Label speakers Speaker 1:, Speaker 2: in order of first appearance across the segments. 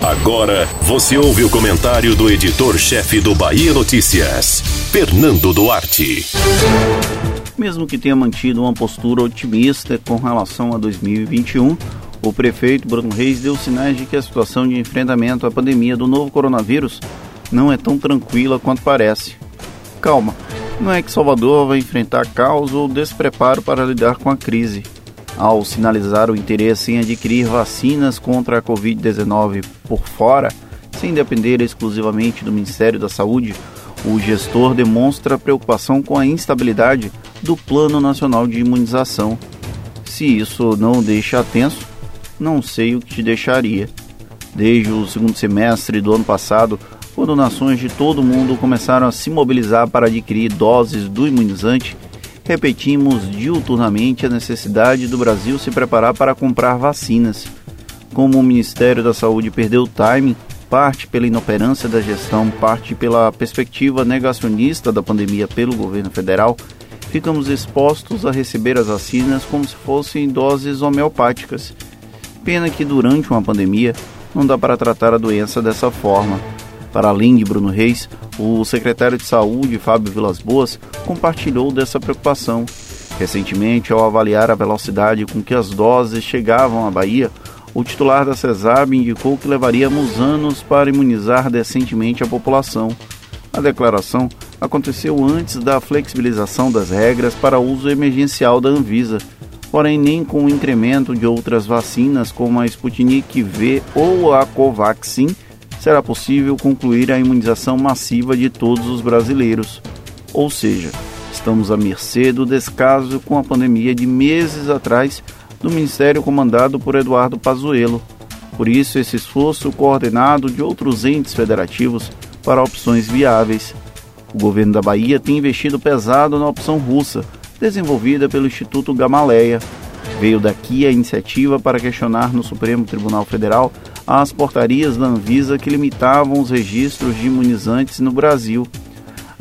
Speaker 1: Agora você ouve o comentário do editor-chefe do Bahia Notícias, Fernando Duarte.
Speaker 2: Mesmo que tenha mantido uma postura otimista com relação a 2021, o prefeito Bruno Reis deu sinais de que a situação de enfrentamento à pandemia do novo coronavírus não é tão tranquila quanto parece. Calma, não é que Salvador vai enfrentar caos ou despreparo para lidar com a crise. Ao sinalizar o interesse em adquirir vacinas contra a Covid-19 por fora, sem depender exclusivamente do Ministério da Saúde, o gestor demonstra preocupação com a instabilidade do Plano Nacional de Imunização. Se isso não deixa tenso, não sei o que te deixaria. Desde o segundo semestre do ano passado, quando nações de todo o mundo começaram a se mobilizar para adquirir doses do imunizante, repetimos diuturnamente a necessidade do Brasil se preparar para comprar vacinas. Como o Ministério da Saúde perdeu o timing, parte pela inoperância da gestão, parte pela perspectiva negacionista da pandemia pelo governo federal, ficamos expostos a receber as vacinas como se fossem doses homeopáticas. Pena que durante uma pandemia não dá para tratar a doença dessa forma. Para além de Bruno Reis, o secretário de Saúde, Fábio Vilas Boas, compartilhou dessa preocupação. Recentemente, ao avaliar a velocidade com que as doses chegavam à Bahia, o titular da CESAB indicou que levaríamos anos para imunizar decentemente a população. A declaração aconteceu antes da flexibilização das regras para uso emergencial da Anvisa, porém nem com o incremento de outras vacinas como a Sputnik V ou a Covaxin será possível concluir a imunização massiva de todos os brasileiros. Ou seja, estamos à mercê do descaso com a pandemia de meses atrás do Ministério comandado por Eduardo Pazuello. Por isso, esse esforço coordenado de outros entes federativos para opções viáveis. O governo da Bahia tem investido pesado na opção russa, desenvolvida pelo Instituto Gamaleia. Veio daqui a iniciativa para questionar no Supremo Tribunal Federal as portarias da Anvisa que limitavam os registros de imunizantes no Brasil.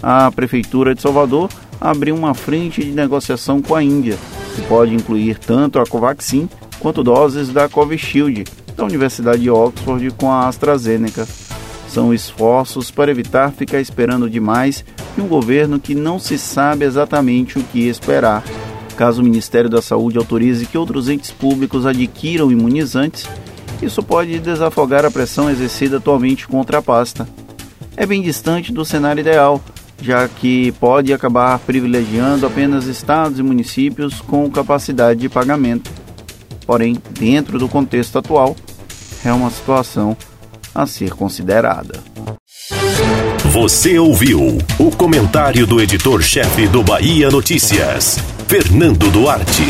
Speaker 2: A Prefeitura de Salvador abriu uma frente de negociação com a Índia, que pode incluir tanto a Covaxin quanto doses da Covishield, da Universidade de Oxford com a AstraZeneca. São esforços para evitar ficar esperando demais de um governo que não se sabe exatamente o que esperar. Caso o Ministério da Saúde autorize que outros entes públicos adquiram imunizantes, isso pode desafogar a pressão exercida atualmente contra a pasta. É bem distante do cenário ideal, já que pode acabar privilegiando apenas estados e municípios com capacidade de pagamento. Porém, dentro do contexto atual, é uma situação a ser considerada.
Speaker 1: Você ouviu o comentário do editor-chefe do Bahia Notícias, Fernando Duarte.